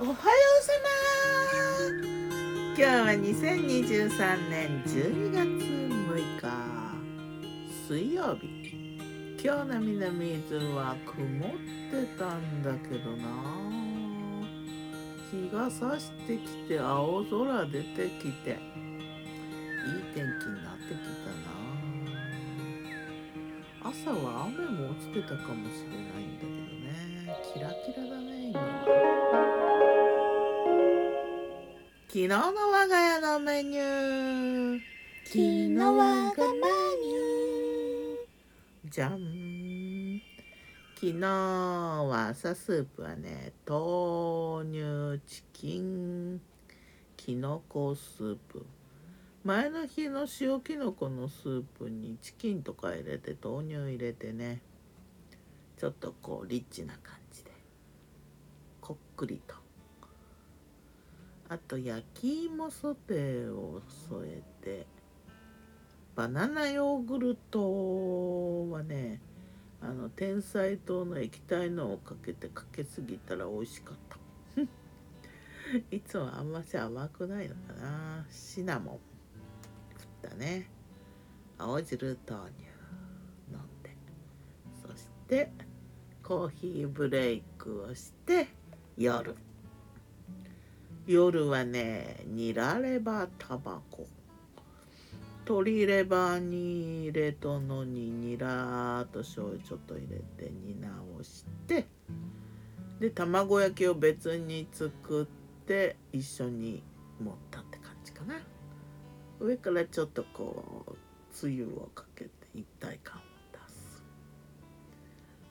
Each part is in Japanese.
おはようさま。今日は2023年12月6日。水曜日。今日の南伊豆は曇ってたんだけどな。日が差してきて青空出てきて。いい天気になってきたな。朝は雨も落ちてたかもしれないんだけどね。キラキラだね今。は昨日の我が家のメニュー。昨日我がメニュじゃん昨日は朝スープはね豆乳チキン。きのこスープ。前の日の塩きのこのスープにチキンとか入れて豆乳入れてね。ちょっとこうリッチな感じで。こっくりと。あと焼き芋ソテーを添えてバナナヨーグルトはねあの天才糖の液体のをかけてかけすぎたら美味しかった。いつもあんまし甘くないのかな。シナモン。振ったね。青汁豆乳。飲んで。そしてコーヒーブレイクをして夜。夜はねニラレバタバコ。鶏レバーに入れたのにニラと醤油ちょっと入れて煮直してで卵焼きを別に作って一緒に盛ったって感じかな。上からちょっとこうつゆをかけて一体感を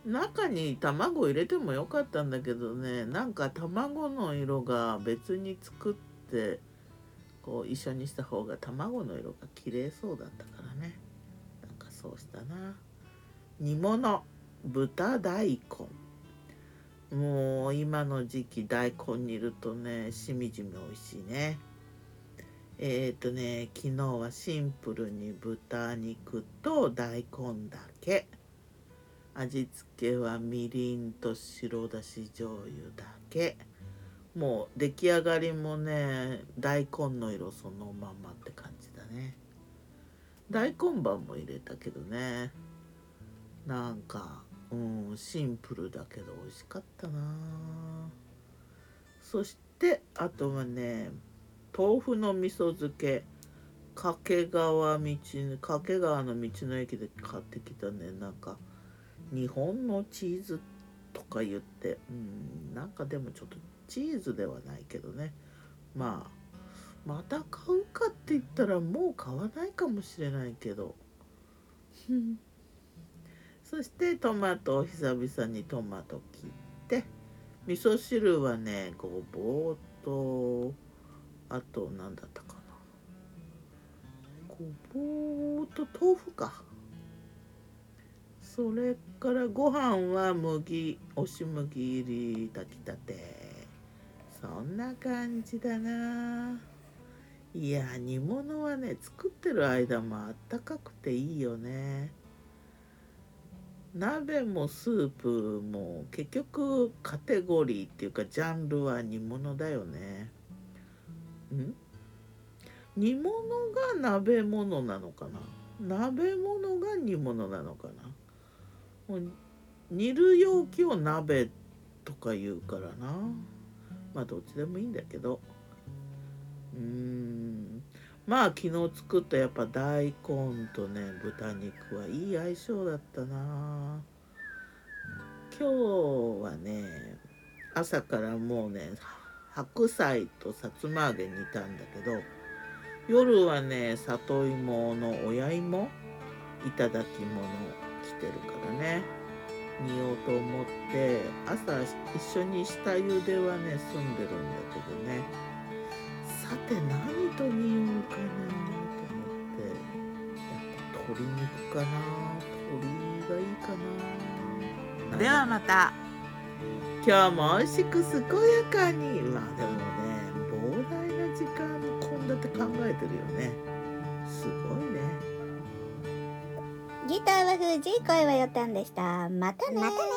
中に卵入れてもよかったんだけどねなんか卵の色が別に作ってこう一緒にした方が卵の色が綺麗そうだったからね。なんかそうしたな。煮物豚大根。もう今の時期大根煮るとねしみじみ美味しいね。えっ、ー、とね昨日はシンプルに豚肉と大根だけ。味付けはみりんと白だし醤油だけ。もう出来上がりもね大根の色そのまんまって感じだね。大根板も入れたけどね。なんかうんシンプルだけど美味しかったな。そしてあとはね豆腐の味噌漬け。掛川道掛川の道の駅で買ってきたね。なんか日本のチーズとか言ってうんなんかでもちょっとチーズではないけどね。まあまた買うかって言ったらもう買わないかもしれないけど。そしてトマトを久々にトマト切って味噌汁はねごぼうとあと何だったかな。ごぼうと豆腐かそれからご飯は麦押し麦入り炊きたて。そんな感じだな。いや煮物はね作ってる間もあったかくていいよね。鍋もスープも結局カテゴリーっていうかジャンルは煮物だよね。ん？煮物が鍋物なのかな？鍋物が煮物なのかな？もう煮る容器を鍋とか言うからな。まあどっちでもいいんだけど。うーん。まあ昨日作ったやっぱ大根とね豚肉はいい相性だったな。今日はね朝からもうね白菜とさつま揚げ煮たんだけど夜はね里芋の親芋？いただき物。来てるからね。煮ようと思って朝一緒に下茹ではね済んでるんだけどね。さて何と煮ようかなと思ってやっぱ鶏肉かな。鶏がいいかな。ではまた。今日も美味しく健やかに。まあでもね膨大な時間献立考えてるよね。すごいねギターは藤井声はよたんでした。またねまたね